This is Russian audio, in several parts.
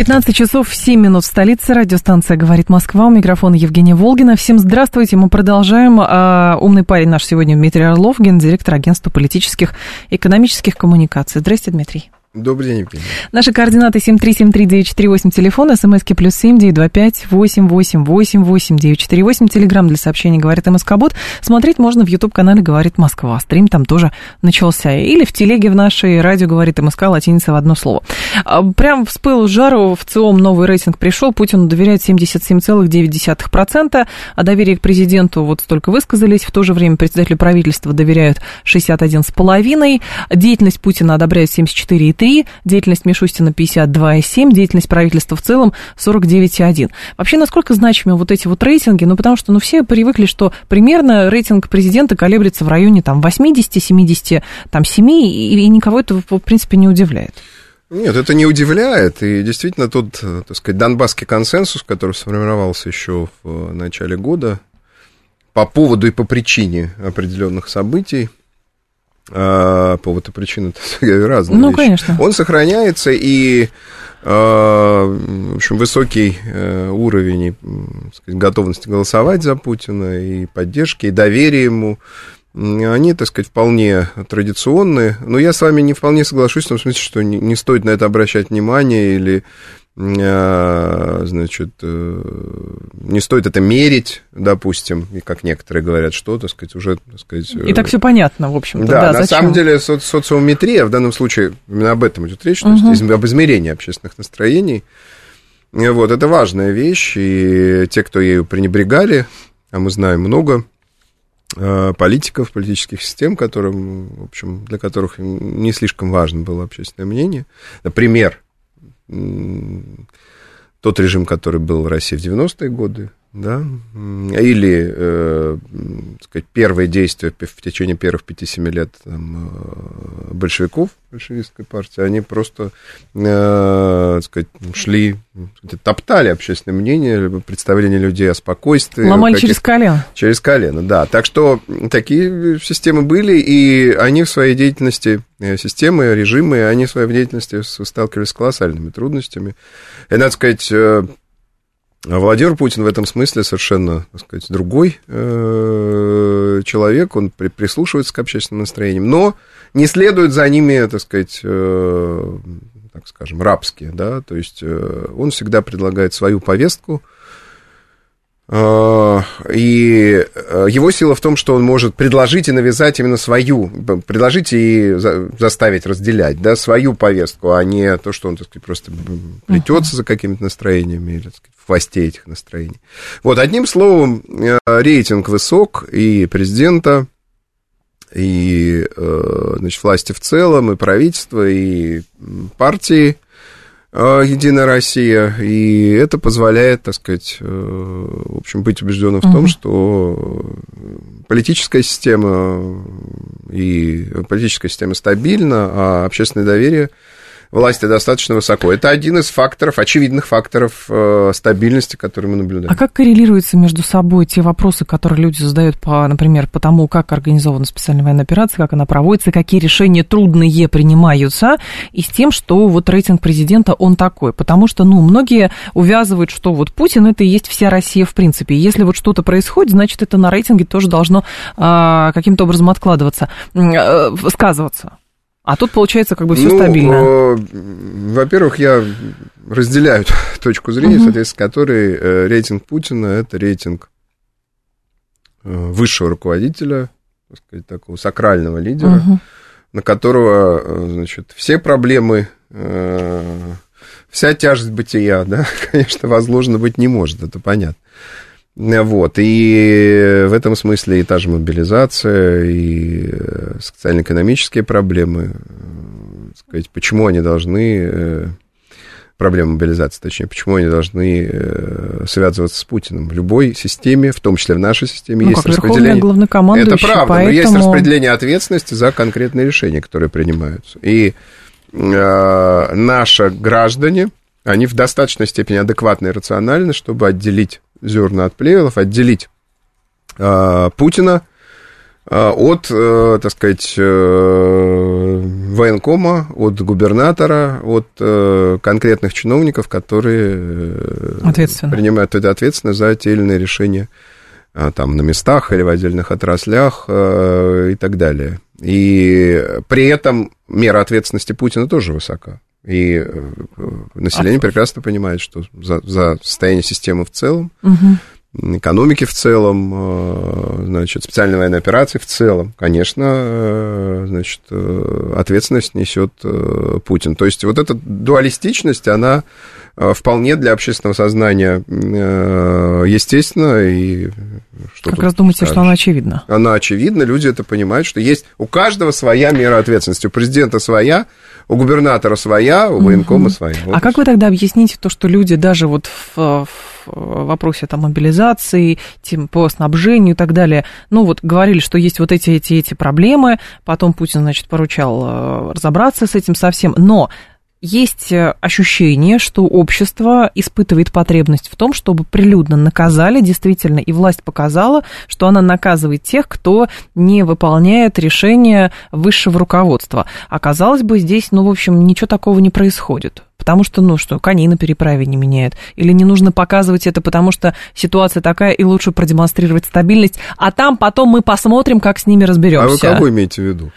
15 часов 7 минут в столице. Радиостанция «Говорит Москва». У микрофона Евгения Волгина. Всем здравствуйте. Мы продолжаем. А, умный парень наш сегодня Дмитрий Орлов, гендиректор агентства политических и экономических коммуникаций. Здравствуйте, Дмитрий. Добрый день, Евгений. Наши координаты 7373948, телефон, смски плюс семь девять два пять восемь восемь восемь восемь девять четыре восемь, телеграмм для сообщений «Говорит МСК Бот». Смотреть можно в YouTube-канале «Говорит Москва». Стрим там тоже начался. Или в телеге в нашей радио «Говорит МСК» латиница в одно слово. А, прям вспыл жару, в ЦИОМ новый рейтинг пришел, Путину доверяет 77,9%, а доверие к президенту вот столько высказались, в то же время председателю правительства доверяют 61,5%, деятельность Путина одобряют 74,3%, 3, деятельность Мишустина 52,7, деятельность правительства в целом 49,1. Вообще, насколько значимы вот эти вот рейтинги? Ну, потому что, ну, все привыкли, что примерно рейтинг президента колеблется в районе там 80, 70, там 7, и, и никого это, в принципе, не удивляет. Нет, это не удивляет. И действительно тот, так сказать, донбасский консенсус, который сформировался еще в начале года по поводу и по причине определенных событий, а, повод и причина разные. Ну, вещи. конечно. Он сохраняется, и а, в общем, высокий э, уровень сказать, готовности голосовать за Путина, и поддержки, и доверия ему, они, так сказать, вполне традиционные. Но я с вами не вполне соглашусь в том смысле, что не, не стоит на это обращать внимание или значит, э, не стоит это мерить, допустим, и как некоторые говорят, что, так сказать, уже, так сказать... И так все понятно, в общем-то, да, да на зачем? самом деле соци социометрия, в данном случае именно об этом идет речь, угу. то есть об измерении общественных настроений, вот, это важная вещь, и те, кто ею пренебрегали, а мы знаем много э, политиков, политических систем, которым, в общем, для которых не слишком важно было общественное мнение. Например, тот режим, который был в России в 90-е годы, да, или, э, сказать, первые действия в течение первых 5-7 лет там, э, большевиков, большевистской партии, они просто, э, сказать, шли, топтали общественное мнение, представление людей о спокойствии. Ломали через колено. Через колено, да. Так что такие системы были, и они в своей деятельности, э, системы, режимы, они в своей деятельности сталкивались с колоссальными трудностями. И, надо сказать, э, Владимир Путин в этом смысле совершенно, так сказать, другой э, человек, он при, прислушивается к общественным настроениям, но не следует за ними, так сказать, э, так скажем, рабские, да, то есть э, он всегда предлагает свою повестку, а, и э, его сила в том, что он может предложить и навязать именно свою, предложить и заставить разделять, да, свою повестку, а не то, что он, так сказать, просто плетется за какими-то настроениями или, так сказать, в хвосте этих настроений. Вот, одним словом, э, рейтинг высок и президента, и, э, значит, власти в целом, и правительства, и партии – Э, Единая Россия, и это позволяет, так сказать, э, в общем, быть убежденным в том, что политическая система и политическая система стабильна, а общественное доверие власти достаточно высоко. Это один из факторов, очевидных факторов э, стабильности, которые мы наблюдаем. А как коррелируются между собой те вопросы, которые люди задают, по, например, по тому, как организована специальная военная операция, как она проводится, какие решения трудные принимаются, и с тем, что вот рейтинг президента, он такой? Потому что, ну, многие увязывают, что вот Путин это и есть вся Россия в принципе. Если вот что-то происходит, значит, это на рейтинге тоже должно а, каким-то образом откладываться, а, сказываться. А тут получается как бы все ну, стабильно. Э, во-первых, я разделяю точку зрения, угу. соответственно, которой э, рейтинг Путина это рейтинг э, высшего руководителя, так сказать, такого сакрального лидера, угу. на которого, значит, все проблемы, вся тяжесть бытия, да, конечно, возложена быть не может, это понятно. Вот, и в этом смысле и та же мобилизация, и э, социально-экономические проблемы, э, сказать, почему они должны, э, проблема мобилизации, точнее, почему они должны связываться с Путиным. В любой системе, в том числе в нашей системе, ну, есть как распределение. Это правда, поэтому... но есть распределение ответственности за конкретные решения, которые принимаются. И э, наши граждане, они в достаточной степени адекватны и рациональны, чтобы отделить зерна от плевелов, отделить э, Путина э, от, э, так сказать, э, военкома, от губернатора, от э, конкретных чиновников, которые э, принимают ответственность за те или иные решения э, там на местах или в отдельных отраслях э, и так далее. И при этом мера ответственности Путина тоже высока. И э, население а... прекрасно понимает, что за, за состояние системы в целом, угу. экономики в целом, э, значит, специальной военной операции в целом, конечно, э, значит, ответственность несет Путин. То есть вот эта дуалистичность, она вполне для общественного сознания естественно. И что как раз думаете, скажешь? что она очевидна? Она очевидна, люди это понимают, что есть у каждого своя мера ответственности, у президента своя, у губернатора своя, у военкома угу. своя. Вот а как вы тогда объясните то, что люди даже вот в, в вопросе там, мобилизации, тем, по снабжению и так далее, ну вот говорили, что есть вот эти, эти, эти проблемы, потом Путин, значит, поручал э, разобраться с этим совсем, но есть э, ощущение, что общество испытывает потребность в том, чтобы прилюдно наказали, действительно, и власть показала, что она наказывает тех, кто не выполняет решения высшего руководства. Оказалось бы, здесь, ну, в общем, ничего такого не происходит. Потому что, ну что, коней на переправе не меняет. Или не нужно показывать это, потому что ситуация такая, и лучше продемонстрировать стабильность, а там потом мы посмотрим, как с ними разберемся. А вы кого имеете в виду?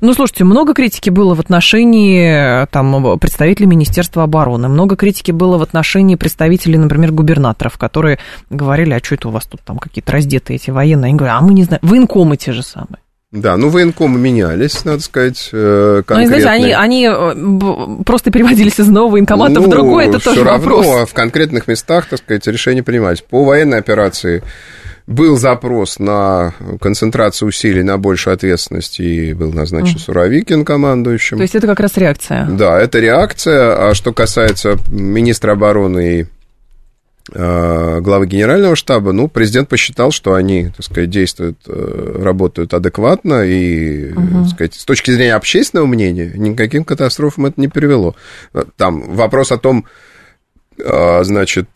Ну, слушайте, много критики было в отношении там, представителей Министерства обороны, много критики было в отношении представителей, например, губернаторов, которые говорили, а что это у вас тут там какие-то раздетые эти военные? Они говорят, а мы не знаем, военкомы те же самые. Да, ну военкомы менялись, надо сказать, конкретно. Ну, знаете, они, они э, просто переводились из одного военкомата ну, в другой, это тоже равно, вопрос. в конкретных местах, так сказать, решения принимались. По военной операции был запрос на концентрацию усилий, на большую ответственность, и был назначен mm. Суровикин командующим. То есть это как раз реакция? Да, это реакция. А что касается министра обороны и Э, главы генерального штаба, ну, президент посчитал, что они, так сказать, действуют, э, работают адекватно, и, угу. так сказать, с точки зрения общественного мнения, никаким катастрофам это не привело. Там вопрос о том, э, значит,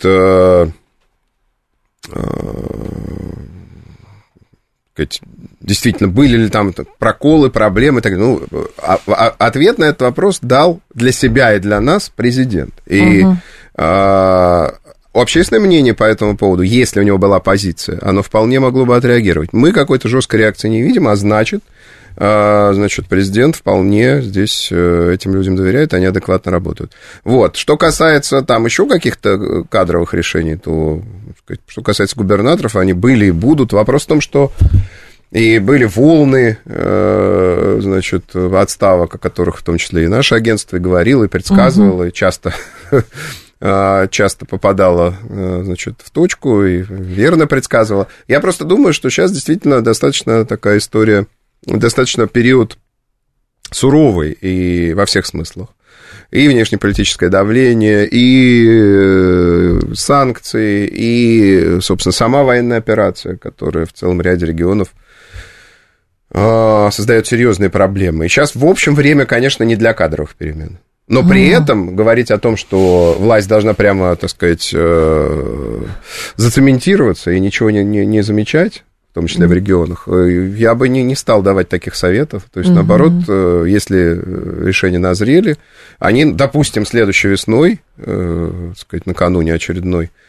действительно, были ли там проколы, проблемы, так, ну, а, а, ответ на этот вопрос дал для себя и для нас президент. И угу общественное мнение по этому поводу, если у него была позиция, оно вполне могло бы отреагировать. Мы какой-то жесткой реакции не видим, а значит, а, значит, президент вполне здесь э, этим людям доверяет, они адекватно работают. Вот. Что касается там еще каких-то кадровых решений, то, что касается губернаторов, они были и будут. Вопрос в том, что и были волны, э, значит, отставок, о которых в том числе и наше агентство и говорило, и предсказывало, угу. и часто часто попадала, э, значит, в точку и верно предсказывала. Я просто думаю, что сейчас действительно достаточно такая история, достаточно период суровый и во всех смыслах. И внешнеполитическое давление, и э, санкции, и, собственно, сама военная операция, которая в целом ряде регионов а, создает серьезные проблемы. И сейчас, в общем, время, конечно, не для кадровых перемен. Но при этом говорить о том, что власть должна прямо, так сказать, э, зацементироваться и ничего не, не, не замечать, в том числе mm. в регионах, э, я бы не, не стал давать таких советов. То есть, mm-hmm. наоборот, э, если решения назрели, они, допустим, следующей весной, так сказать, накануне очередной Э,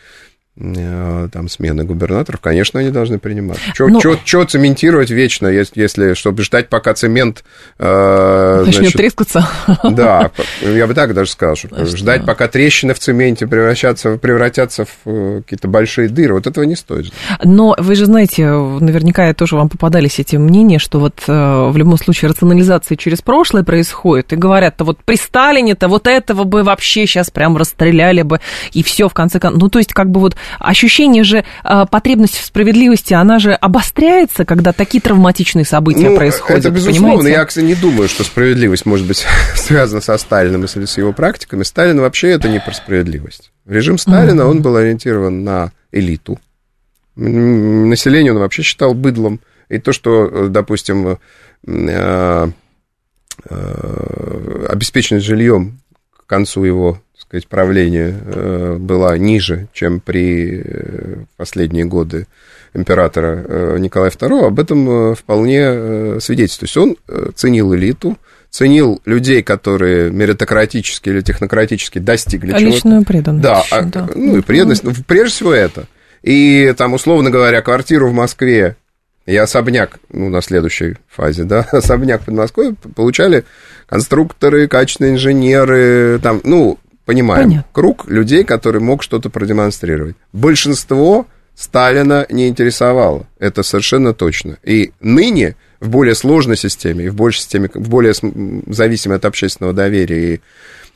там смены губернаторов, конечно, они должны принимать. Что ну, цементировать вечно, если, если, чтобы ждать, пока цемент... Э, Начнет значит, трескаться. Да, я бы так даже сказал, что значит, ждать, да. пока трещины в цементе превращаться, превратятся в э, какие-то большие дыры, вот этого не стоит. Но вы же знаете, наверняка тоже вам попадались эти мнения, что вот э, в любом случае рационализация через прошлое происходит, и говорят-то вот при Сталине-то вот этого бы вообще сейчас прям расстреляли бы, и все в конце концов. Ну, то есть как бы вот ощущение же, э, потребность в справедливости, она же обостряется, когда такие травматичные события ну, происходят. Это безусловно. понимаете? Я, кстати, не думаю, что справедливость может быть связана со Сталиным и с его практиками. Сталин вообще это не про справедливость. Режим Сталина, mm-hmm. он был ориентирован на элиту. Население он вообще считал быдлом. И то, что, допустим, э, э, обеспеченность жильем к концу его сказать, правления э, была ниже, чем при последние годы императора Николая II, об этом вполне свидетельствует. То есть он ценил элиту, ценил людей, которые меритократически или технократически достигли а чего-то. Личную преданность. Да, а, да. ну и преданность, ну, прежде всего это. И там, условно говоря, квартиру в Москве и особняк, ну, на следующей фазе, да, особняк под Москвой получали конструкторы, качественные инженеры, там, ну, понимаем, Понятно. круг людей, который мог что-то продемонстрировать. Большинство Сталина не интересовало, это совершенно точно. И ныне в более сложной системе, и в большей системе, в более зависимой от общественного доверия и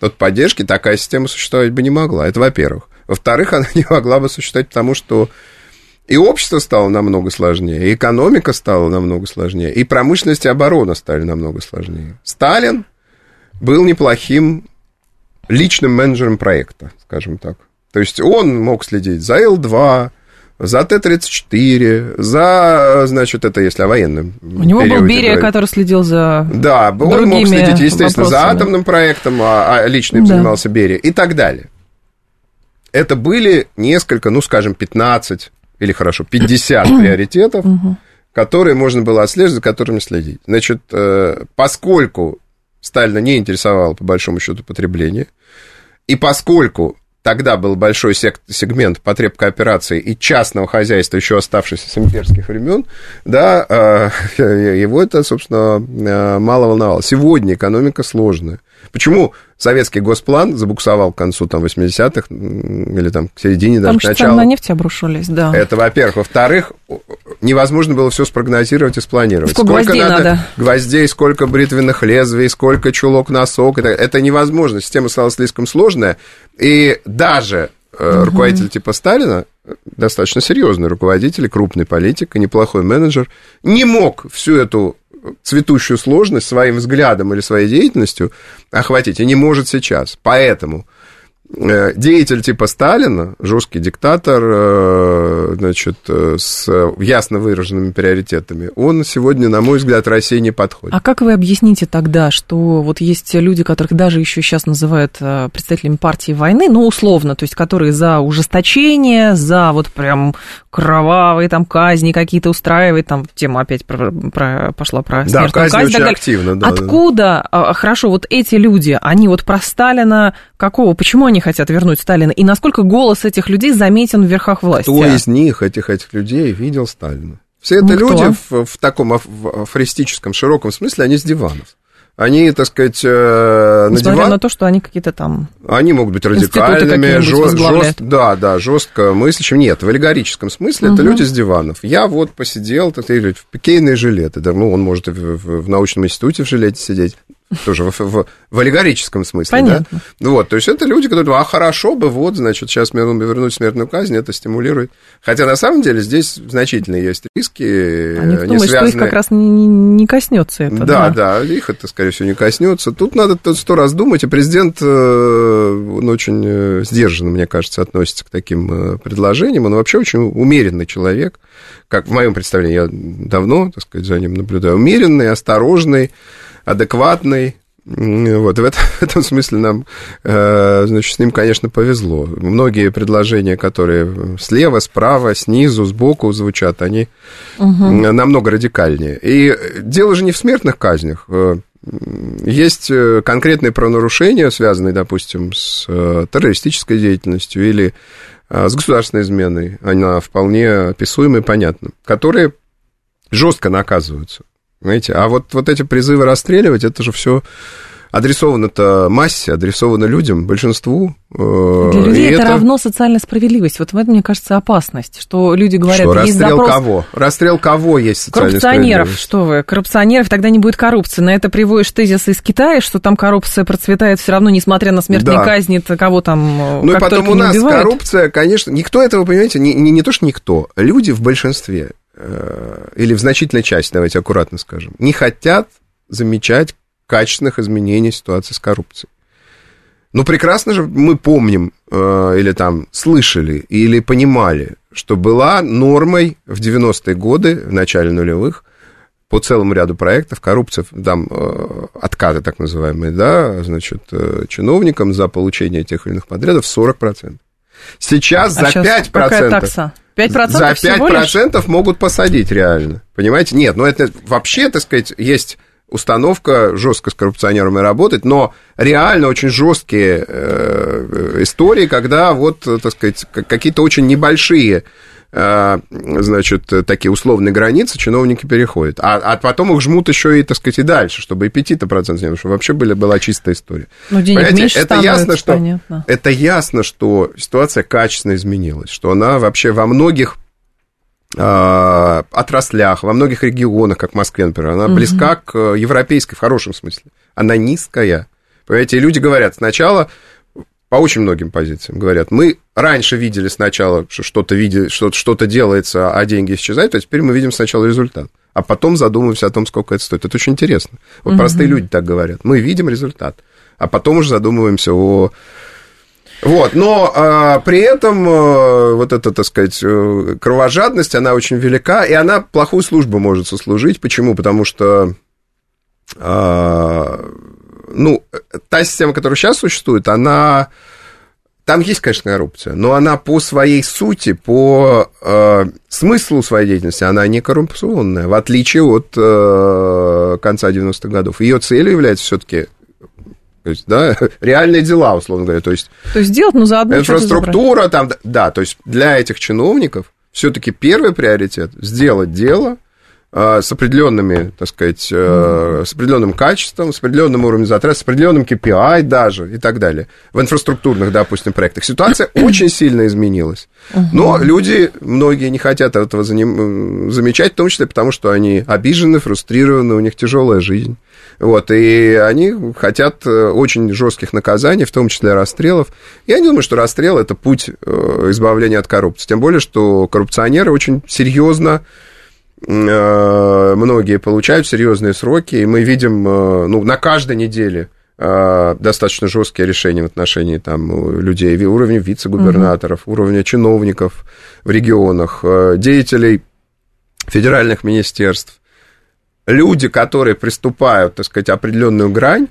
от поддержки, такая система существовать бы не могла. Это во-первых. Во-вторых, она не могла бы существовать, потому что и общество стало намного сложнее, и экономика стала намного сложнее, и промышленность и оборона стали намного сложнее. Сталин был неплохим личным менеджером проекта, скажем так. То есть он мог следить за Л-2, за Т-34, за, значит, это если о военном У него был Берия, говорить. который следил за Да, он мог следить, естественно, вопросами. за атомным проектом, а, а лично им да. занимался Берия и так далее. Это были несколько, ну, скажем, 15 или, хорошо, 50 приоритетов, которые можно было отслеживать, за которыми следить. Значит, э, поскольку Сталина не интересовало, по большому счету, потребление, и поскольку тогда был большой сегмент потреб кооперации и частного хозяйства, еще оставшийся с имперских времен, да, э, его это, собственно, э, мало волновало. Сегодня экономика сложная. Почему советский госплан забуксовал к концу там, 80-х или там к середине даже Потому что на нефть обрушились, да. Это, во-первых. Во-вторых, невозможно было все спрогнозировать и спланировать. Сколько, сколько гвоздей надо, надо гвоздей, сколько бритвенных лезвий, сколько чулок носок. Это, это невозможно. Система стала слишком сложная. И даже угу. руководитель типа Сталина, достаточно серьезный руководитель, крупный политик и неплохой менеджер, не мог всю эту цветущую сложность своим взглядом или своей деятельностью охватить и не может сейчас. Поэтому деятель типа Сталина, жесткий диктатор, э, значит, э, с ясно выраженными приоритетами, он сегодня, на мой взгляд, России не подходит. А как вы объясните тогда, что вот есть люди, которых даже еще сейчас называют представителями партии войны, ну, условно, то есть которые за ужесточение, за вот прям кровавые там казни какие-то устраивает, там тема опять про, про, пошла про да, казнь. очень активно, да. Откуда, да. хорошо, вот эти люди, они вот про Сталина какого, почему они хотят вернуть Сталина, и насколько голос этих людей заметен в верхах власти? Кто из них, этих, этих людей, видел Сталина? Все это ну, люди в, в таком афористическом, широком смысле, они с диванов. Они, так сказать, э, на диван... на то, что они какие-то там... Они могут быть радикальными, жест, жест, да, да, жестко мыслящим. Нет, в аллегорическом смысле угу. это люди с диванов. Я вот посидел, так сказать, в пикейные жилеты. Да, ну, он может в, в, в научном институте в жилете сидеть тоже в, в, в аллегорическом смысле, Понятно. да? Вот, то есть это люди, которые, а хорошо бы, вот, значит, сейчас вернуть смертную казнь, это стимулирует. Хотя на самом деле здесь значительные есть риски. А не думаю, связанные... что их как раз не, не коснется это. Да, да, да, их это, скорее всего, не коснется. Тут надо сто раз думать, и президент, э, он очень э, сдержанно, мне кажется, относится к таким э, предложениям. Он вообще очень умеренный человек, как в моем представлении, я давно, так сказать, за ним наблюдаю, умеренный, осторожный, адекватный. Вот, в, это, в этом смысле нам, э, значит, с ним, конечно, повезло. Многие предложения, которые слева, справа, снизу, сбоку звучат, они угу. намного радикальнее. И дело же не в смертных казнях. Э, есть э, конкретные правонарушения, связанные, допустим, с террористической деятельностью или с государственной изменой. Она вполне описуема и понятна, которые жестко наказываются. Знаете, а вот, вот эти призывы расстреливать, это же все адресовано-то массе, адресовано людям, большинству. Э, Для людей это, это равно социальная справедливость. Вот в этом, мне кажется, опасность, что люди говорят... Что, расстрел запрос... кого? Расстрел кого есть социальная Коррупционеров, что вы, коррупционеров, тогда не будет коррупции. На это приводишь тезис из Китая, что там коррупция процветает все равно, несмотря на смертные да. казни, кого там Ну и потом у нас убивают. коррупция, конечно, никто этого, понимаете, не, не, не то, что никто, люди в большинстве, э, или в значительной части, давайте аккуратно скажем, не хотят замечать качественных изменений ситуации с коррупцией. Ну, прекрасно же мы помним, э, или там слышали, или понимали, что была нормой в 90-е годы, в начале нулевых, по целому ряду проектов, коррупция, там, э, откаты так называемые, да, значит, э, чиновникам за получение тех или иных подрядов 40%. Сейчас а за сейчас 5%. Какая такса? 5% за 5% могут посадить реально. Понимаете? Нет, ну это вообще, так сказать, есть установка жестко с коррупционерами работать, но реально очень жесткие э, истории, когда вот, так сказать, какие-то очень небольшие э, значит, такие условные границы чиновники переходят. А, а потом их жмут еще и, так сказать, и дальше, чтобы и 5-то процентов не было, чтобы вообще были, была чистая история. Ну, денег Понимаете, меньше это ясно, что, понятно. это ясно, что ситуация качественно изменилась, что она вообще во многих отраслях, во многих регионах, как в Москве, например, она угу. близка к европейской в хорошем смысле. Она низкая. Понимаете, люди говорят, сначала по очень многим позициям говорят, мы раньше видели сначала, что что-то видели, что что-то делается, а деньги исчезают, а теперь мы видим сначала результат, а потом задумываемся о том, сколько это стоит. Это очень интересно. Вот угу. простые люди так говорят. Мы видим результат, а потом уже задумываемся о вот, но а, при этом а, вот эта, так сказать, э, кровожадность, она очень велика, и она плохую службу может сослужить. Почему? Потому что, а, ну, та система, которая сейчас существует, она... Там есть, конечно, коррупция, но она по своей сути, по э, смыслу своей деятельности, она не коррупционная, в отличие от э, конца 90-х годов. Ее целью является все-таки то есть, да, реальные дела, условно говоря. То есть, то есть сделать, но заодно Инфраструктура там, да, то есть для этих чиновников все-таки первый приоритет – сделать дело – Э, с определенными, так сказать, mm с определенным качеством, с определенным уровнем затрат, с определенным KPI даже и так далее. В инфраструктурных, допустим, проектах ситуация очень сильно изменилась. Но люди, многие не хотят этого замечать, в том числе потому, что они обижены, фрустрированы, у них тяжелая жизнь. Вот, и они хотят э, очень жестких наказаний, в том числе расстрелов. Я не думаю, что расстрел – это путь избавления от коррупции. Тем более, что коррупционеры очень серьезно Э, многие получают серьезные сроки, и мы видим э, ну, на каждой неделе э, достаточно жесткие решения в отношении там, людей, уровня вице-губернаторов, угу. уровня чиновников в регионах, деятелей федеральных министерств. Люди, которые приступают, так сказать, определенную грань,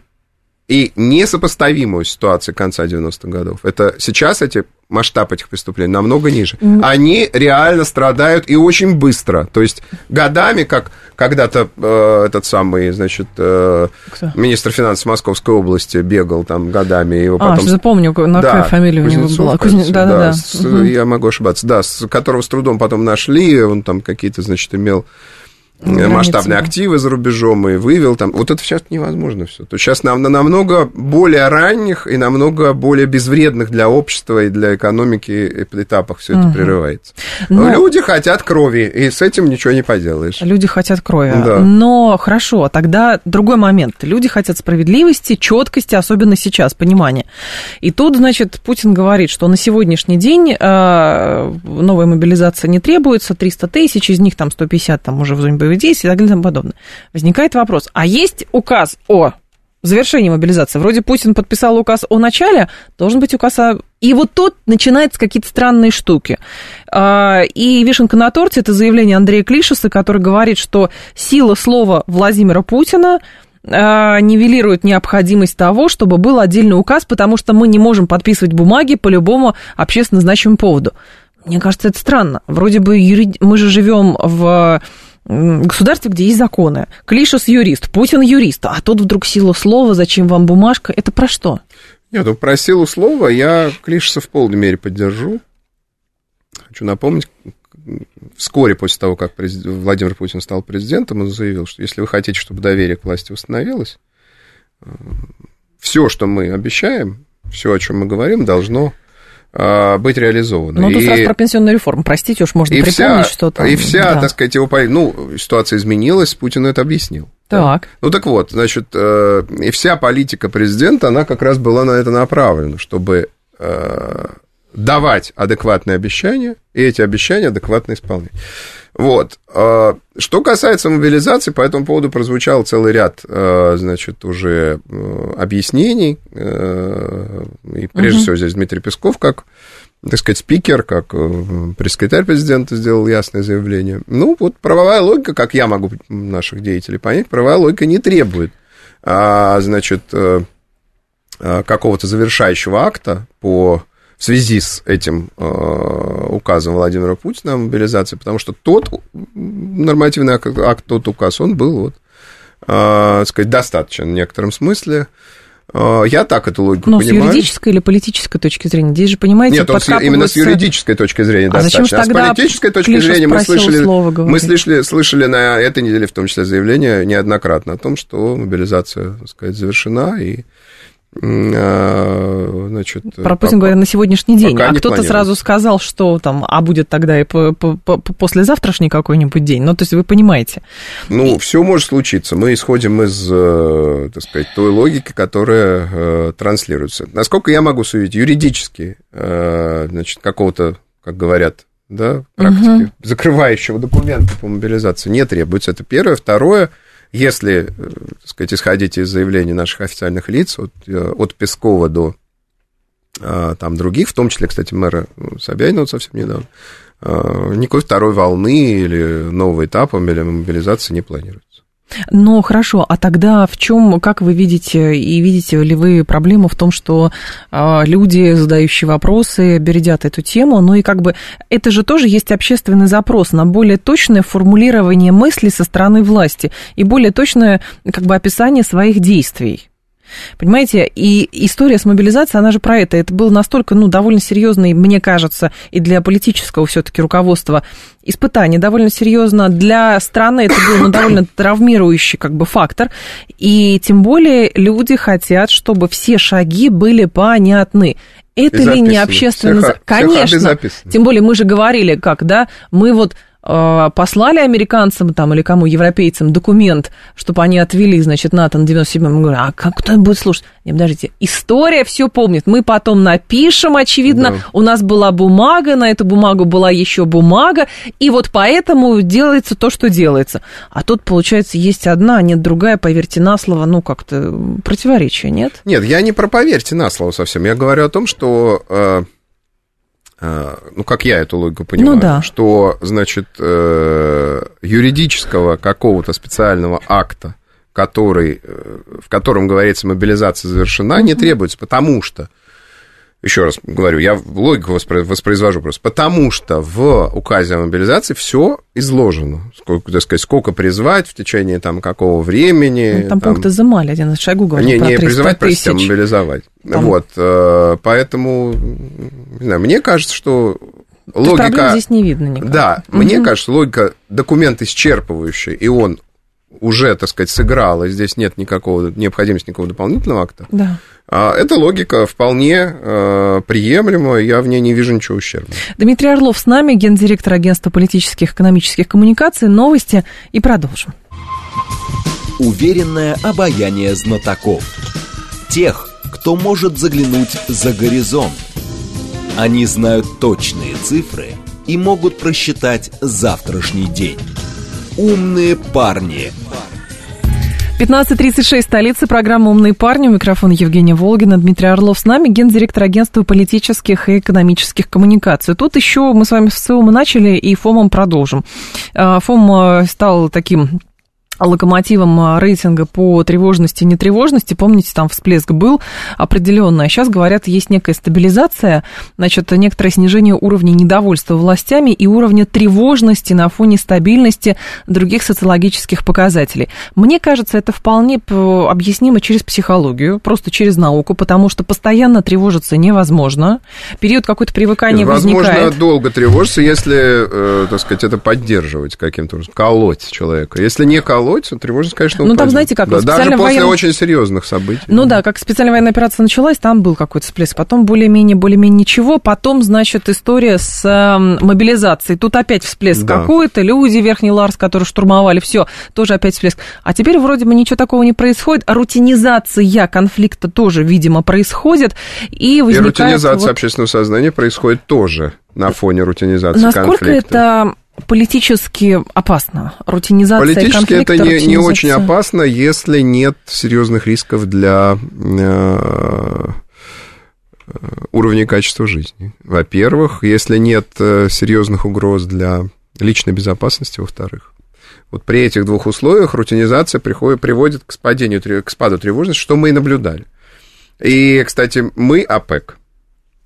и несопоставимую ситуацию конца 90-х годов. Это сейчас эти масштаб этих преступлений намного ниже. Mm. Они реально страдают и очень быстро. То есть годами, как когда-то э, этот самый, значит, э, министр финансов Московской области бегал там годами. Его а, потом... запомню, на да, фамилия Кузнецов, у него была. Кузне... Да, да, да. С, угу. Я могу ошибаться. Да, с которого с трудом потом нашли, он там какие-то, значит, имел масштабные активы за рубежом и вывел там. Вот это сейчас невозможно все. То сейчас нам на намного более ранних и намного более безвредных для общества и для экономики этапах все это угу. прерывается. Но... Люди хотят крови, и с этим ничего не поделаешь. Люди хотят крови. Да. Но хорошо, тогда другой момент. Люди хотят справедливости, четкости, особенно сейчас, понимания. И тут, значит, Путин говорит, что на сегодняшний день э, новая мобилизация не требуется, 300 тысяч, из них там 150 там уже в зоне действий и так далее и тому подобное. Возникает вопрос, а есть указ о завершении мобилизации? Вроде Путин подписал указ о начале, должен быть указ о... И вот тут начинаются какие-то странные штуки. А, и вишенка на торте – это заявление Андрея Клишеса, который говорит, что сила слова Владимира Путина а, нивелирует необходимость того, чтобы был отдельный указ, потому что мы не можем подписывать бумаги по любому общественно значимому поводу. Мне кажется, это странно. Вроде бы юри... мы же живем в государстве, где есть законы. Клишес юрист, Путин юрист, а тут вдруг сила слова, зачем вам бумажка, это про что? Нет, ну про силу слова я Клишеса в полной мере поддержу. Хочу напомнить, вскоре после того, как Владимир Путин стал президентом, он заявил, что если вы хотите, чтобы доверие к власти восстановилось, все, что мы обещаем, все, о чем мы говорим, должно быть реализовано. Ну, тут сразу про пенсионную реформу, простите, уж можно и припомнить что-то. И вся, да. так сказать, его... Ну, ситуация изменилась, Путин это объяснил. Так. Да? Ну, так вот, значит, э, и вся политика президента, она как раз была на это направлена, чтобы э, давать адекватные обещания, и эти обещания адекватно исполнять. Вот. А, что касается мобилизации, по этому поводу прозвучал целый ряд, а, значит, уже э, объяснений. Э, и прежде угу. всего здесь Дмитрий Песков, как, так сказать, спикер, как э, пресс-секретарь президента сделал ясное заявление. Ну, вот правовая логика, как я могу наших деятелей понять, правовая логика не требует, а, значит, какого-то завершающего акта по в связи с этим э, указом Владимира Путина о мобилизации, потому что тот нормативный акт, тот указ, он был, вот, э, сказать, достаточен в некотором смысле. Э, я так эту логику Но понимаю. с юридической или политической точки зрения? Здесь же, понимаете, Нет, он именно с юридической точки зрения а достаточно. Зачем а с политической точки Клиша зрения мы слышали, мы слышали, слышали на этой неделе, в том числе, заявление неоднократно о том, что мобилизация, так сказать, завершена, и значит, Про Путин говорят на сегодняшний день. А кто-то сразу сказал, что там, а будет тогда и по, по, по, послезавтрашний какой-нибудь день. Ну, то есть вы понимаете. Ну, и... все может случиться. Мы исходим из, э, так сказать, той логики, которая э, транслируется. Насколько я могу судить, юридически, э, значит, какого-то, как говорят, да, практики, угу. закрывающего документа по мобилизации не требуется. Это первое. Второе, если, э, так сказать, исходить из заявлений наших официальных лиц, от, э, от Пескова до а, там других, в том числе, кстати, мэра Собянина вот совсем недавно, а, никакой второй волны или нового этапа или мобилизации не планируется. Ну, хорошо, а тогда в чем, как вы видите, и видите ли вы проблему в том, что э, люди, задающие вопросы, бередят эту тему, ну и как бы это же тоже есть общественный запрос на более точное формулирование мыслей со стороны власти и более точное как бы описание своих действий. Понимаете, и история с мобилизацией, она же про это. Это был настолько, ну, довольно серьезный, мне кажется, и для политического все-таки руководства испытание довольно серьезно. Для страны это был ну, довольно травмирующий как бы фактор. И тем более люди хотят, чтобы все шаги были понятны. Это ли не общественный... Все, Конечно. Тем более мы же говорили, как, да, мы вот послали американцам там, или кому, европейцам, документ, чтобы они отвели, значит, НАТО на 97-м. Мы говорим, а как кто будет слушать? Нет, подождите, история все помнит. Мы потом напишем, очевидно, да. у нас была бумага, на эту бумагу была еще бумага, и вот поэтому делается то, что делается. А тут, получается, есть одна, а нет другая, поверьте на слово, ну, как-то противоречие, нет? Нет, я не про поверьте на слово совсем. Я говорю о том, что... Э Э, ну, как я эту логику понимаю, ну, да. что, значит, э, юридического какого-то специального акта, который, э, в котором говорится, мобилизация завершена, не требуется, потому что еще раз говорю, я логику воспроизвожу просто, потому что в указе о мобилизации все изложено. Сколько, так сказать, сколько призвать в течение там какого времени. Ну, там, там пункты изымали, один из шагу говорил Не, про не призывать, тысяч. простите, а мобилизовать. Там... Вот, э, поэтому, не знаю, мне кажется, что То логика... здесь не видно никак. Да, угу. мне кажется, логика документ исчерпывающий, и он уже, так сказать, сыграл, и здесь нет никакого, необходимости никакого дополнительного акта. Да а эта логика вполне э, приемлема, я в ней не вижу ничего ущербного. Дмитрий Орлов с нами, гендиректор агентства политических и экономических коммуникаций. Новости и продолжим. Уверенное обаяние знатоков. Тех, кто может заглянуть за горизонт. Они знают точные цифры и могут просчитать завтрашний день. Умные парни. 15.36, столица, программа «Умные парни». У микрофона Евгения Волгина, Дмитрий Орлов с нами, гендиректор агентства политических и экономических коммуникаций. Тут еще мы с вами с ЦИОМа начали и ФОМом продолжим. А, ФОМ э, стал таким локомотивом а, рейтинга по тревожности и нетревожности. Помните, там всплеск был определенный. А сейчас, говорят, есть некая стабилизация, значит, некоторое снижение уровня недовольства властями и уровня тревожности на фоне стабильности других социологических показателей. Мне кажется, это вполне объяснимо через психологию, просто через науку, потому что постоянно тревожиться невозможно. Период какой-то привыкания Возможно, возникает. Возможно, долго тревожиться, если, э, так сказать, это поддерживать каким-то образом, колоть человека. Если не колоть, колодец, тревожность, конечно, Ну, упадет. там, знаете, как, Да, даже после военная- очень серьезных событий. Ну да, как специальная военная операция началась, там был какой-то всплеск. Потом более-менее, более-менее ничего. Потом, значит, история с эм, мобилизацией. Тут опять всплеск Да. какой-то. Люди Верхний Ларс, которые штурмовали, все, тоже опять всплеск. А теперь вроде бы ничего такого не происходит. А рутинизация конфликта тоже, видимо, происходит. И И возникает... рутинизация вот- общественного сознания происходит тоже на фоне рутинизации Насколько конфликта. это политически опасно? Рутинизация Политически это не, не очень опасно, если нет серьезных рисков для э, э, уровня качества жизни. Во-первых, если нет э, серьезных угроз для личной безопасности, во-вторых. Вот при этих двух условиях рутинизация приходит, приводит к, спадению, к спаду тревожности, что мы и наблюдали. И, кстати, мы, АПЕК,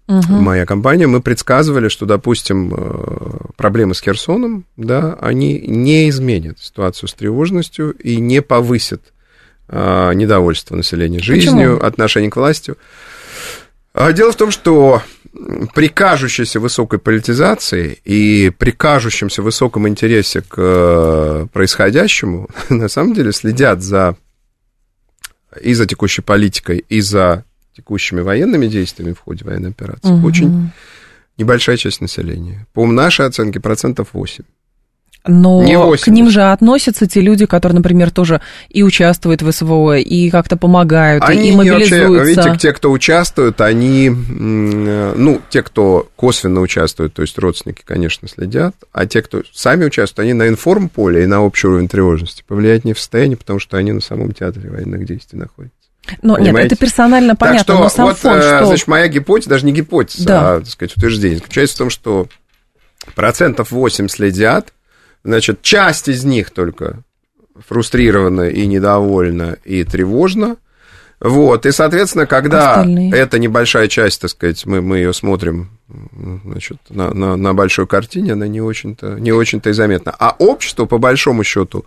Мгм. моя компания, мы предсказывали, что, допустим, э, проблемы с Херсоном, да, они не изменят ситуацию с тревожностью и не повысят э, недовольство населения жизнью, отношение к власти. А Дело в том, что при кажущейся высокой политизации и при кажущемся высоком интересе к э, происходящему, на самом деле следят за и за текущей политикой, и за текущими военными действиями в ходе военной операции. Мгм. Очень небольшая часть населения. По нашей оценке, процентов 8. Но Не к 80. ним же относятся те люди, которые, например, тоже и участвуют в СВО, и как-то помогают, Они и мобилизуются. вообще, видите, те, кто участвуют, они, э, ну, те, кто косвенно участвуют, то есть родственники, конечно, следят, а те, кто сами участвуют, они на информполе и на общий уровень тревожности повлиять не в состоянии, потому что они на самом театре военных действий находятся. Но нет, это персонально понятно, так что, но сам вот, фон, э, что... значит, моя гипотеза, даже не гипотеза, Да. а, так сказать, утверждение, заключается в том, что процентов 8 следят, значит, часть из них только фрустрирована и недовольна, и тревожна, вот, и, соответственно, когда Остальные? эта небольшая часть, так сказать, мы, мы ее смотрим, значит, на, на, на большой картине, она не очень-то, не очень-то и заметна. А общество, по большому счету,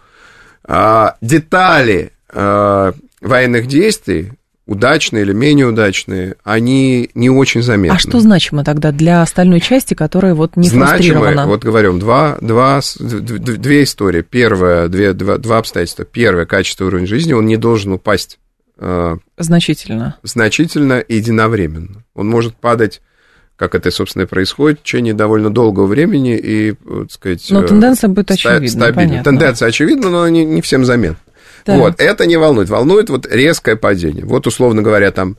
а, детали а, военных действий, удачные или менее удачные, они не очень заметны. А что значимо тогда для остальной части, которая вот не фрустрирована? вот говорим, два, два, две истории. Первое, две, два, два обстоятельства. Первое, качество уровня жизни, он не должен упасть э, Значительно. значительно и единовременно. Он может падать, как это, собственно, и происходит, в течение довольно долгого времени и, вот, сказать... Но э, тенденция будет очевидна, стабильна. понятно. Тенденция очевидна, но не, не всем заметна. Так. Вот, это не волнует. Волнует вот резкое падение. Вот, условно говоря, там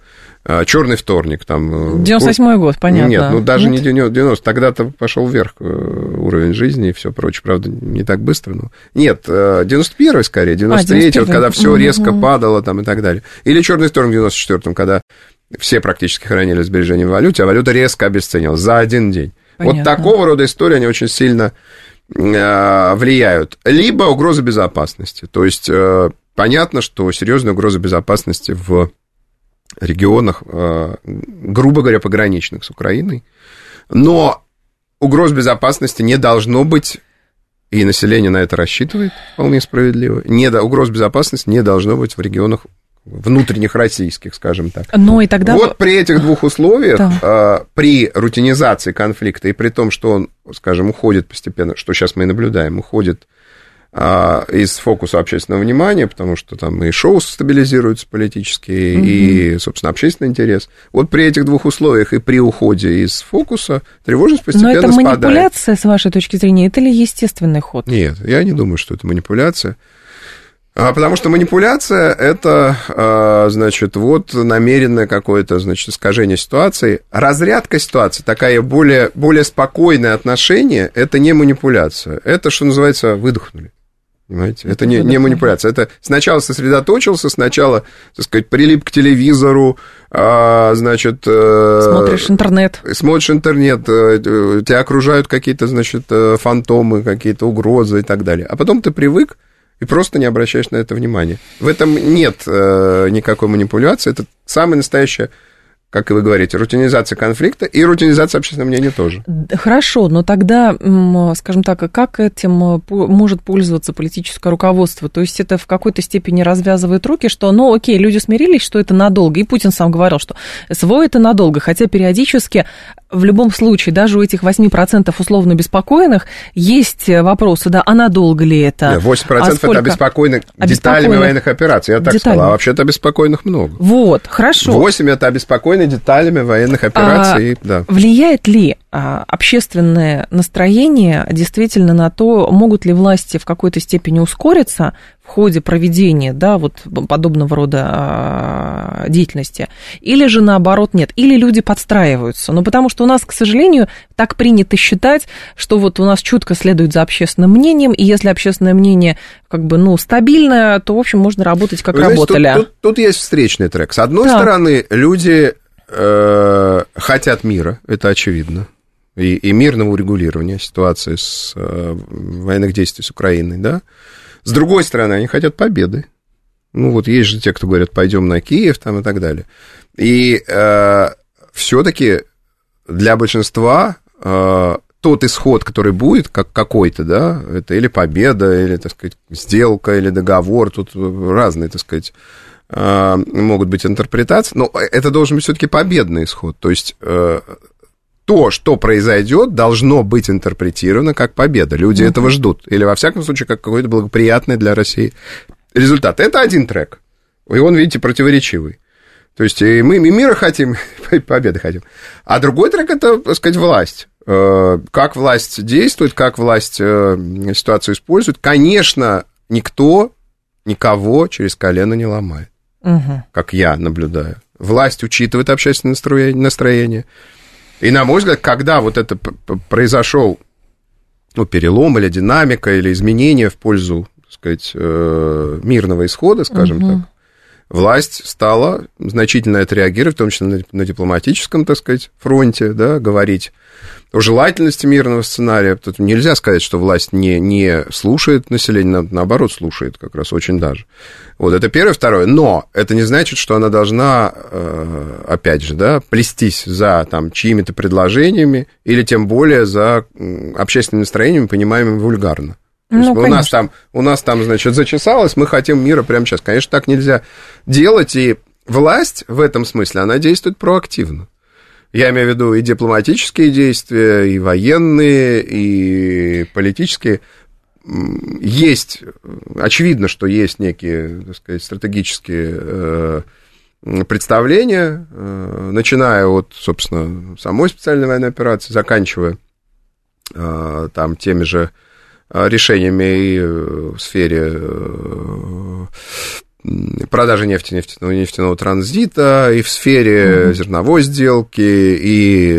черный вторник, там... э, 98-й год, понятно. Нет, ну даже не 90, тогда-то пошел вверх э, уровень жизни и все прочее, правда, не так быстро, но... Нет, э, 91-й скорее, 93-й, вот 91-й. когда все резко падало там и так далее. Или черный вторник в 94-м, когда все практически хранили сбережения в валюте, а валюта резко обесценилась за один день. Вот Понятно. такого рода истории, они очень сильно э, влияют. Либо угроза безопасности. То есть э, понятно, что серьезная угроза безопасности в регионах, э, грубо говоря, пограничных с Украиной. Но угроз безопасности не должно быть, и население на это рассчитывает вполне справедливо, не, угроз безопасности не должно быть в регионах внутренних российских, скажем так. Ну и тогда... Вот при этих двух условиях, Да. э, при рутинизации конфликта и при том, что он, скажем, уходит постепенно, что сейчас мы и наблюдаем, уходит а, из фокуса общественного внимания, потому что там и шоу стабилизируются политически, и, собственно, общественный интерес. Вот при этих двух условиях и при уходе из фокуса тревожность Но постепенно это спадает. манипуляция, с вашей точки зрения, это ли естественный ход? Нет, я не думаю, что это манипуляция. А, Потому что манипуляция это, а, значит, вот намеренное какое-то, значит, искажение ситуации. Разрядка ситуации, такая более, более спокойное отношение, это не манипуляция. Это, что называется, выдохнули. Понимаете? Это не, не манипуляция. Это сначала сосредоточился, сначала, так сказать, прилип к телевизору, а, значит... э, Смотришь интернет. смотришь интернет, э, тебя окружают какие-то, значит, э, фантомы, какие-то угрозы и так далее. А потом ты привык и просто не обращаешь на это внимания. В этом нет э, никакой манипуляции. Это самая настоящая как и вы говорите, рутинизация конфликта и рутинизация общественного мнения тоже. Хорошо, но тогда, скажем так, как этим может пользоваться политическое руководство? То есть это в какой-то степени развязывает руки, что, ну, окей, люди смирились, что это надолго, и Путин сам говорил, что СВО это надолго, хотя периодически в любом случае, даже у этих 8% условно беспокойных есть вопросы, да, а надолго ли это? 8% а это обеспокоены деталями военных операций, я так деталями. сказал, а вообще-то обеспокоенных много. Вот, хорошо. 8 это обеспокоены деталями военных операций, а, да. Влияет ли а, общественное настроение действительно на то, могут ли власти в какой-то степени ускориться в ходе проведения, да, вот подобного рода а, деятельности, или же наоборот нет, или люди подстраиваются. Ну, потому что у нас, к сожалению, так принято считать, что вот у нас чутко следует за общественным мнением, и если общественное мнение как бы, ну, стабильное, то, в общем, можно работать как Вы работали. Знаете, тут, тут, тут есть встречный трек. С одной так. стороны, люди э, хотят мира, это очевидно и, и мирного урегулирования ситуации с э, военных действий с Украиной, да. С другой стороны, они хотят победы. Ну, вот есть же те, кто говорят, пойдем на Киев там и так далее. И э, все-таки для большинства э, тот исход, который будет, как какой-то, да, это или победа, или, так сказать, сделка, или договор, тут разные, так сказать, э, могут быть интерпретации, но это должен быть все-таки победный исход. То есть э, то, что произойдет, должно быть интерпретировано как победа. Люди uh-huh. этого ждут. Или, во всяком случае, как какой-то благоприятный для России результат. Это один трек. И он, видите, противоречивый. То есть и мы и мира хотим, и победы хотим. А другой трек это, так сказать, власть. Э, как власть действует, как власть э, ситуацию использует. Конечно, никто никого через колено не ломает. Угу. Как я наблюдаю. Власть учитывает общественное настроение. И, на мой взгляд, когда вот это произошел ну, перелом или динамика, или изменение в пользу, так сказать, э, мирного исхода, скажем угу. так, власть стала значительно отреагировать, в том числе на дипломатическом, так сказать, фронте, да, говорить о желательности мирного сценария. Тут нельзя сказать, что власть не, не слушает население, наоборот, слушает как раз очень даже. Вот это первое. Второе. Но это не значит, что она должна, э, опять же, да, плестись за там, чьими-то предложениями или тем более за общественным настроением, понимаемым вульгарно. Ну, есть у нас там, у нас там, значит, зачесалось, мы хотим мира прямо сейчас. Конечно, так нельзя делать, и власть в этом смысле, она действует проактивно. Я имею в виду и дипломатические действия, и военные, и политические. Есть, очевидно, что есть некие, так сказать, стратегические э, представления, э, начиная от, собственно, самой специальной военной операции, заканчивая э, там теми же решениями и в сфере продажи нефти, нефтяного, нефтяного транзита, и в сфере mm-hmm. зерновой сделки, и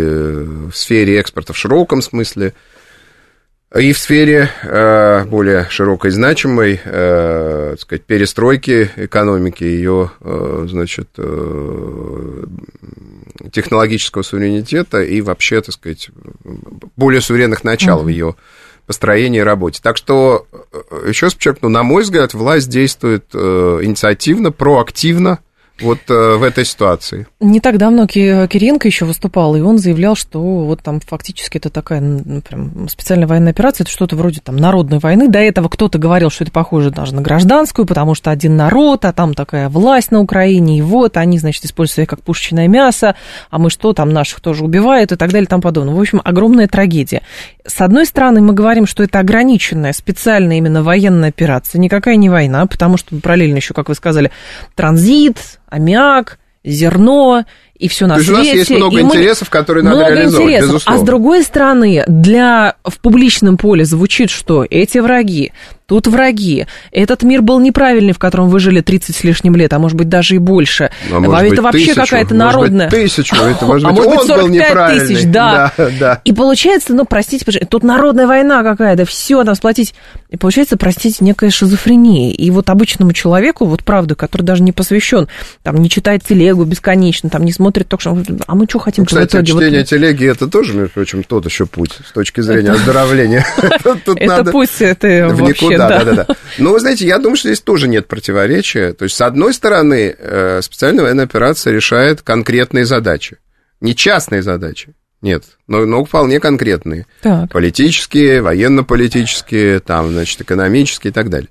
в сфере экспорта в широком смысле, и в сфере э, более широкой, значимой, э, так сказать, перестройки экономики, ее, э, значит, э, технологического суверенитета и вообще, так сказать, более суверенных начал mm-hmm. в ее построении и работе. Так что, э, еще раз подчеркну, на мой взгляд, власть действует э, инициативно, проактивно, вот э, в этой ситуации? Не так давно Киренко еще выступал, и он заявлял, что вот там фактически это такая ну, прям специальная военная операция, это что-то вроде там народной войны. До этого кто-то говорил, что это похоже даже на гражданскую, потому что один народ, а там такая власть на Украине, и вот они, значит, используют себя как пушечное мясо, а мы что, там наших тоже убивают и так далее и тому подобное. В общем, огромная трагедия. С одной стороны, мы говорим, что это ограниченная, специальная именно военная операция, никакая не война, потому что параллельно еще, как вы сказали, транзит, аммиак, зерно и все на То свете. у нас есть много интересов, которые надо много реализовывать, интересов. безусловно. А с другой стороны, для в публичном поле звучит, что эти враги тут враги. Этот мир был неправильный, в котором вы жили 30 с лишним лет, а может быть даже и больше. А может это быть, вообще какая-то народная... Может быть, тысячу, это может а быть, а может быть 45 тысяч, да. да, да. И получается, ну, простите, тут народная война какая-то, все там сплотить. И получается, простите, некая шизофрения. И вот обычному человеку, вот правда, который даже не посвящен, там, не читает телегу бесконечно, там, не смотрит смотрит что, а мы что хотим ну, кстати, в итоге? чтение вот... телеги это тоже, между прочим, тот еще путь с точки зрения оздоровления. Это пусть это вообще, да. да, да, Но вы знаете, я думаю, что здесь тоже нет противоречия. То есть, с одной стороны, э, специальная военная операция решает конкретные задачи, не частные задачи. Нет, но, но вполне конкретные. Так. Политические, военно-политические, там, значит, экономические и так далее.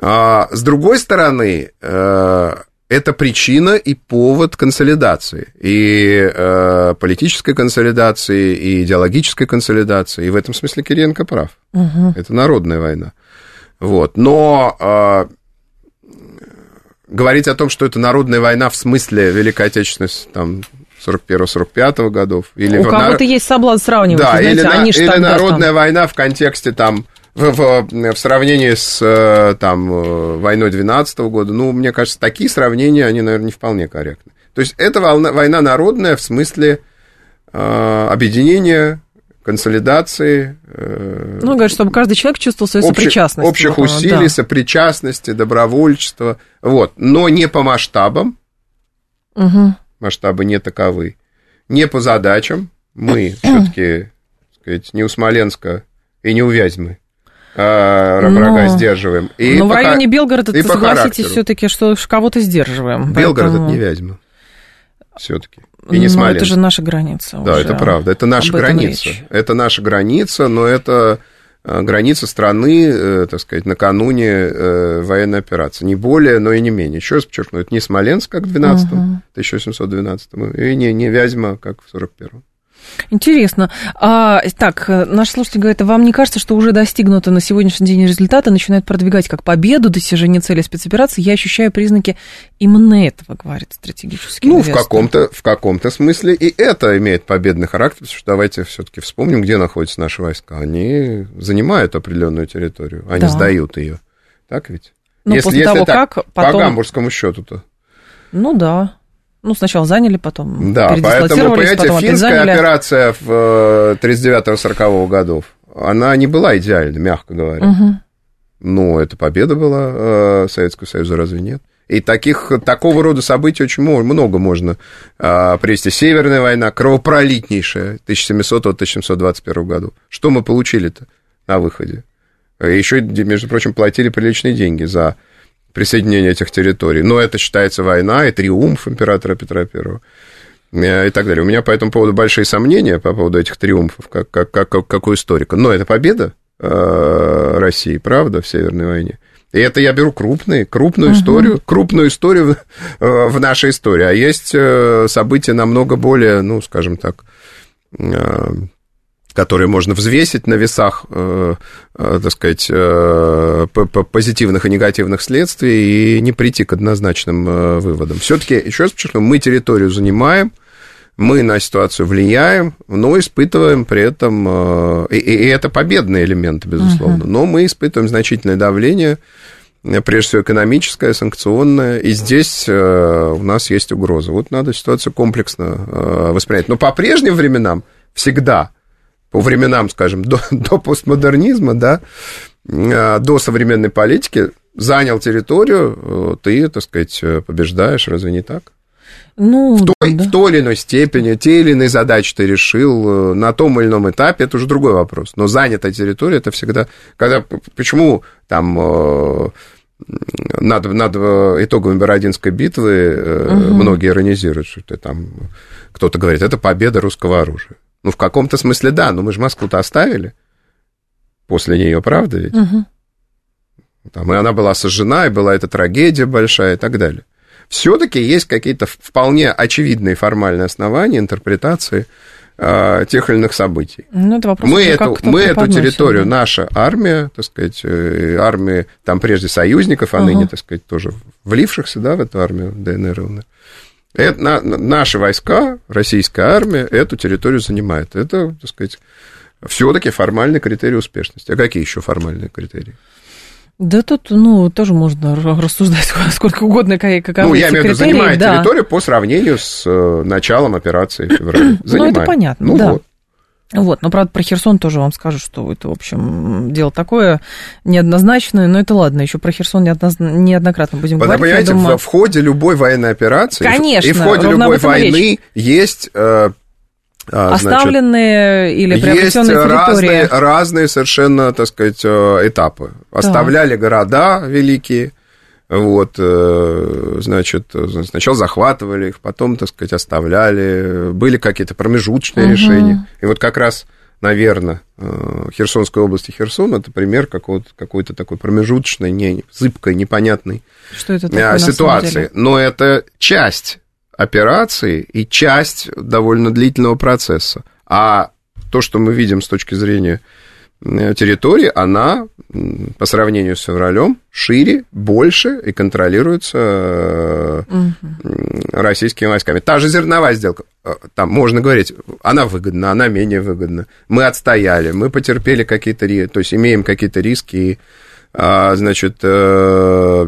А, с другой стороны, э, это причина и повод консолидации. И э, политической консолидации, и идеологической консолидации. И в этом смысле Кириенко прав. Угу. Это народная война. Вот. Но э, говорить о том, что это народная война в смысле Великой Отечественной там, 41-45 годов. Или У кого-то есть соблазн сравнивать. Да, знаете, или, они или народная там... война в контексте там в, в, в сравнении с э, там, э, войной 12 года, ну, мне кажется, такие сравнения, они, наверное, не вполне корректны. То есть это волна, война народная в смысле э, объединения, консолидации. Э, ну, говорят, чтобы каждый человек чувствовал свою общих, сопричастность. Общих усилий, да. сопричастности, добровольчества. Вот. Но не по масштабам. Угу. Масштабы не таковы. Не по задачам. Мы все-таки, сказать, не у Смоленска и не у Вязьмы э, врага но, сдерживаем. И но по, в районе Белгорода, и согласитесь, все-таки, что кого-то сдерживаем. Белгород поэтому... это не Вязьма. Все-таки. И не но это же наша граница. Да, это правда. Это наша граница. Речь. Это наша граница, но это э, граница страны, э, так сказать, накануне э, военной операции. Не более, но и не менее. Еще раз подчеркну, это не Смоленск, как в 12 угу. 1712 и не, не Вязьма, как в 41-м. Интересно. А, так, наш слушатель говорит, а вам не кажется, что уже достигнуто на сегодняшний день результата, начинает продвигать как победу, достижение цели спецоперации? Я ощущаю признаки именно этого, говорит стратегический Ну, инвестор. в каком-то, в каком-то смысле и это имеет победный характер, потому что давайте все-таки вспомним, где находятся наши войска. Они занимают определенную территорию, они да. сдают ее. Так ведь? Ну, если, после если того, так, как потом... По гамбургскому счету-то. Ну да. Ну, сначала заняли, потом Да, поэтому, понимаете, потом финская операция в 39-40 э, годов, она не была идеальна, мягко говоря. Угу. Но это победа была э, Советского Союза, разве нет? И таких, такого рода событий очень много можно э, привести. Северная война, кровопролитнейшая, 1700-1721 году. Что мы получили-то на выходе? Еще, между прочим, платили приличные деньги за присоединения этих территорий. Но это считается война и триумф императора Петра I э, и так далее. У меня по этому поводу большие сомнения по поводу этих триумфов, как, как, как, как у историка. Но это победа э, России, правда, в Северной войне. И это я беру крупный, крупную uh-huh. историю, крупную историю э, в нашей истории. А есть события намного более, ну, скажем так, которые можно взвесить на весах, э, э, так сказать, э, позитивных и негативных следствий и не прийти к однозначным выводам. Все-таки, еще раз подчеркну, мы территорию занимаем, мы на ситуацию влияем, но испытываем при этом, и, и это победные элементы, безусловно, uh-huh. но мы испытываем значительное давление, прежде всего экономическое, санкционное, и здесь у нас есть угроза. Вот надо ситуацию комплексно воспринять. Но по прежним временам всегда – по временам, скажем, до, до постмодернизма, да, а, до современной политики, занял территорию, э, ты, так сказать, э, побеждаешь, разве не так? Ну, в, той, да. в той или иной степени, те или иные задачи ты решил э, на том или ином этапе, это уже другой вопрос. Но занятая территория, это всегда... Когда, почему там над, над итогами Бородинской битвы угу. многие иронизируют, что это там... Кто-то говорит, это победа русского оружия. Ну, в каком-то смысле да, но мы же Москву-то оставили после нее, правда ведь? Угу. Там, и она была сожжена, и была эта трагедия большая и так далее. Все-таки есть какие-то вполне очевидные формальные основания интерпретации э, тех или иных событий. Ну, это вопрос, мы эту, мы эту территорию, да. наша армия, так сказать, э, армии, там прежде союзников, а угу. ныне, так сказать, тоже влившихся да, в эту армию ДНР и ЛНР, это, на, наши войска, российская армия эту территорию занимает. Это, так сказать, все-таки формальный критерий успешности. А какие еще формальные критерии? Да тут, ну, тоже можно рассуждать сколько угодно, каковы Ну, я имею в виду, занимает да. территорию по сравнению с э, началом операции в феврале. Занимает. Ну, это понятно, ну, да. Вот. Вот, но, правда, про Херсон тоже вам скажу, что это, в общем, дело такое неоднозначное, но это ладно, еще про Херсон неоднократно будем Потому, говорить. Понимаете, думаю... в, в ходе любой военной операции Конечно, и в ходе любой войны речь. есть э, а, Оставленные значит, или приобретенные есть территории. Разные, разные совершенно, так сказать, э, этапы. Оставляли да. города великие, вот, э, значит, сначала захватывали их, потом, так сказать, оставляли. Были какие-то промежуточные угу. решения. И вот как раз, наверное, э, Херсонская область и Херсон это пример какого-то, какой-то такой промежуточной, не, зыбкой, непонятной Что это такое, ситуации. Но это часть операции и часть довольно длительного процесса. А то, что мы видим с точки зрения э, территории, она по сравнению с февралем шире, больше и контролируется угу. российскими войсками. Та же зерновая сделка, э, там можно говорить, она выгодна, она менее выгодна. Мы отстояли, мы потерпели какие-то, то есть имеем какие-то риски и а, значит, э,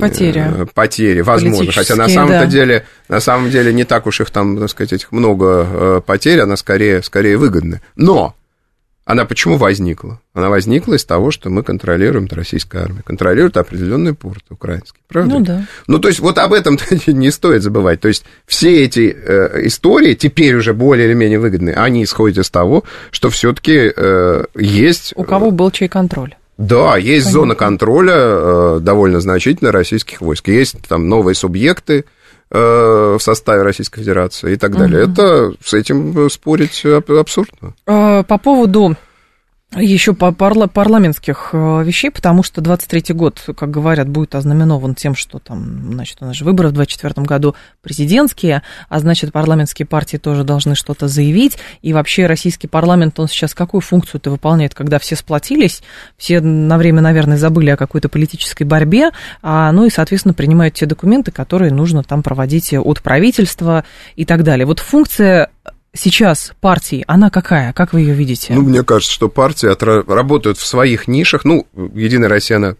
потери. Э, потери, возможно. Хотя на самом-то да. деле, на самом деле не так уж их там, так сказать, этих много э, потерь, она скорее, скорее выгодна. Но она почему возникла? Она возникла из того, что мы контролируем, российская армия, контролирует определенный порт украинский, правда? Ну да. Ну то есть вот об этом не стоит забывать. То есть все эти э, истории, теперь уже более или менее выгодные, они исходят из того, что все-таки э, есть... У кого был чей контроль? Да, есть Понятно. зона контроля э, довольно значительная российских войск. Есть там новые субъекты э, в составе Российской Федерации и так далее. Угу. Это с этим спорить абсурдно. А, по поводу еще по парла парламентских э, вещей, потому что 23-й год, как говорят, будет ознаменован тем, что там, значит, у нас же выборы в 24 году президентские, а значит, парламентские партии тоже должны что-то заявить, и вообще российский парламент, он сейчас какую функцию-то выполняет, когда все сплотились, все на время, наверное, забыли о какой-то политической борьбе, а, ну и, соответственно, принимают те документы, которые нужно там проводить от правительства и так далее. Вот функция сейчас партии, она какая? Как вы ее видите? Ну, мне кажется, что партии работают в своих нишах. Ну, Единая Россия, она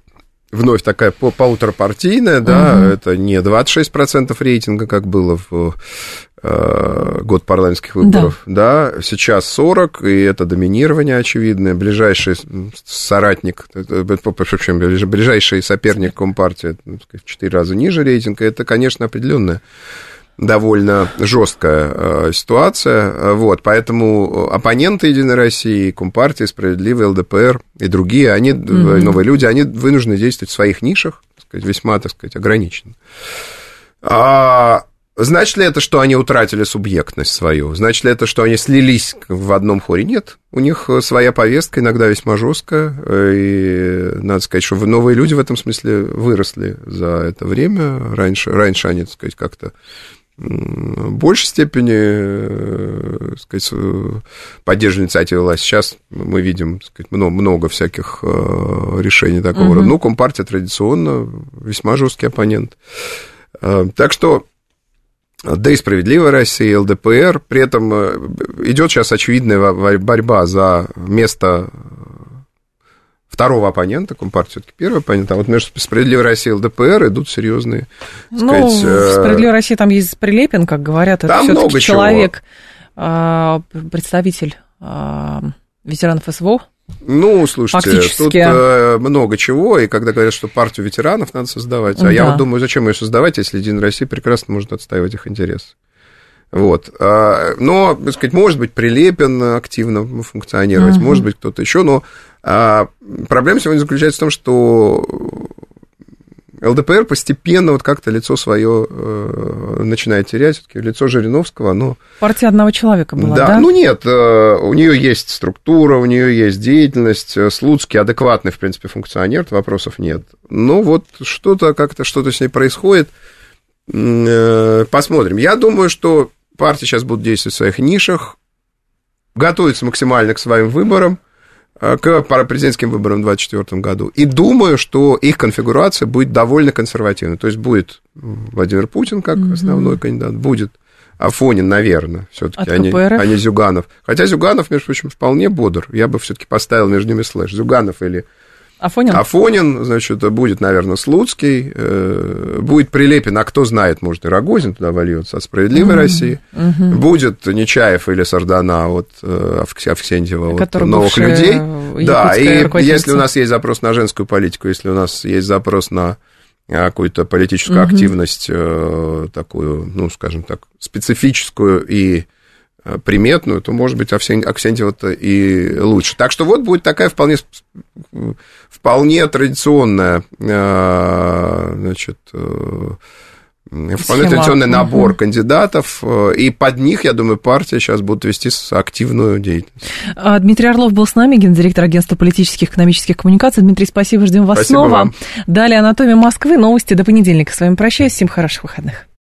вновь такая полуторапартийная, да, угу. это не 26% рейтинга, как было в э, год парламентских выборов, да. да, сейчас 40, и это доминирование очевидное, ближайший соратник, ближайший соперник Компартии в 4 раза ниже рейтинга, это, конечно, определенная довольно жесткая э, ситуация. Вот, поэтому оппоненты Единой России, Компартии, Справедливый, ЛДПР и другие, они, mm-hmm. новые люди, они вынуждены действовать в своих нишах, так сказать, весьма, так сказать, ограниченно. А, значит ли это, что они утратили субъектность свою? Значит ли это, что они слились в одном хоре? Нет. У них своя повестка, иногда весьма жесткая. И надо сказать, что новые люди в этом смысле выросли за это время. Раньше, раньше они, так сказать, как-то большей степени э, сказать, поддерживали инициативы власти. Сейчас мы видим сказать, много, много всяких э, решений такого угу. рода. Ну, Компартия традиционно весьма жесткий оппонент. Э, так что да и «Справедливая Россия», и ЛДПР. При этом идет сейчас очевидная борьба за место второго оппонента, Компартия все-таки первый оппонент, а вот между «Справедливой Россией» и ЛДПР идут серьезные, ну, сказать... в «Справедливой России» там есть Прилепин, как говорят, это все-таки человек, чего. представитель а, ветеранов СВО, ну, слушайте, Фактически. тут э, много чего, и когда говорят, что партию ветеранов надо создавать, а да. я вот думаю, зачем ее создавать, если Единая Россия прекрасно может отстаивать их интересы. Вот. А, но, так сказать, может быть, Прилепин активно функционировать, угу. может быть, кто-то еще, но а, проблема сегодня заключается в том, что ЛДПР постепенно вот как-то лицо свое э, начинает терять. Все-таки лицо Жириновского, оно... Партия одного человека была, да? Да, ну нет, э, у нее есть структура, у нее есть деятельность. Слуцкий адекватный, в принципе, функционер, вопросов нет. Но вот что-то как-то, что-то с ней происходит. Э, посмотрим. Я думаю, что партии сейчас будут действовать в своих нишах, готовиться максимально к своим выборам, э, к президентским выборам в 2024 году. И думаю, что их конфигурация будет довольно консервативной. То есть будет Владимир Путин как mm-hmm. основной кандидат, будет Афонин, наверное, все-таки, а не, а не Зюганов. Хотя Зюганов, между прочим, вполне бодр. Я бы все-таки поставил между ними слэш. Зюганов или Афонин? Афонин, значит, будет, наверное, Слуцкий, э, будет Прилепин, а кто знает, может, и Рогозин туда вольется от «Справедливой mm-hmm. России». Mm-hmm. Будет Нечаев или Сардана от э, Авксентьева, от «Новых людей». Да, и если у нас есть запрос на женскую политику, если у нас есть запрос на какую-то политическую mm-hmm. активность, э, такую, ну, скажем так, специфическую и Э, приметную, то, может быть, Аксентьева-то и лучше. Так что вот будет такая вполне, вполне традиционная, э, значит, э, Вполне Схема. традиционный набор угу. кандидатов, и под них, я думаю, партия сейчас будет вести активную деятельность. А, Дмитрий Орлов был с нами, гендиректор агентства политических и экономических коммуникаций. Дмитрий, спасибо, ждем вас спасибо снова. Вам. Далее «Анатомия Москвы», новости до понедельника. С вами прощаюсь, всем хороших выходных.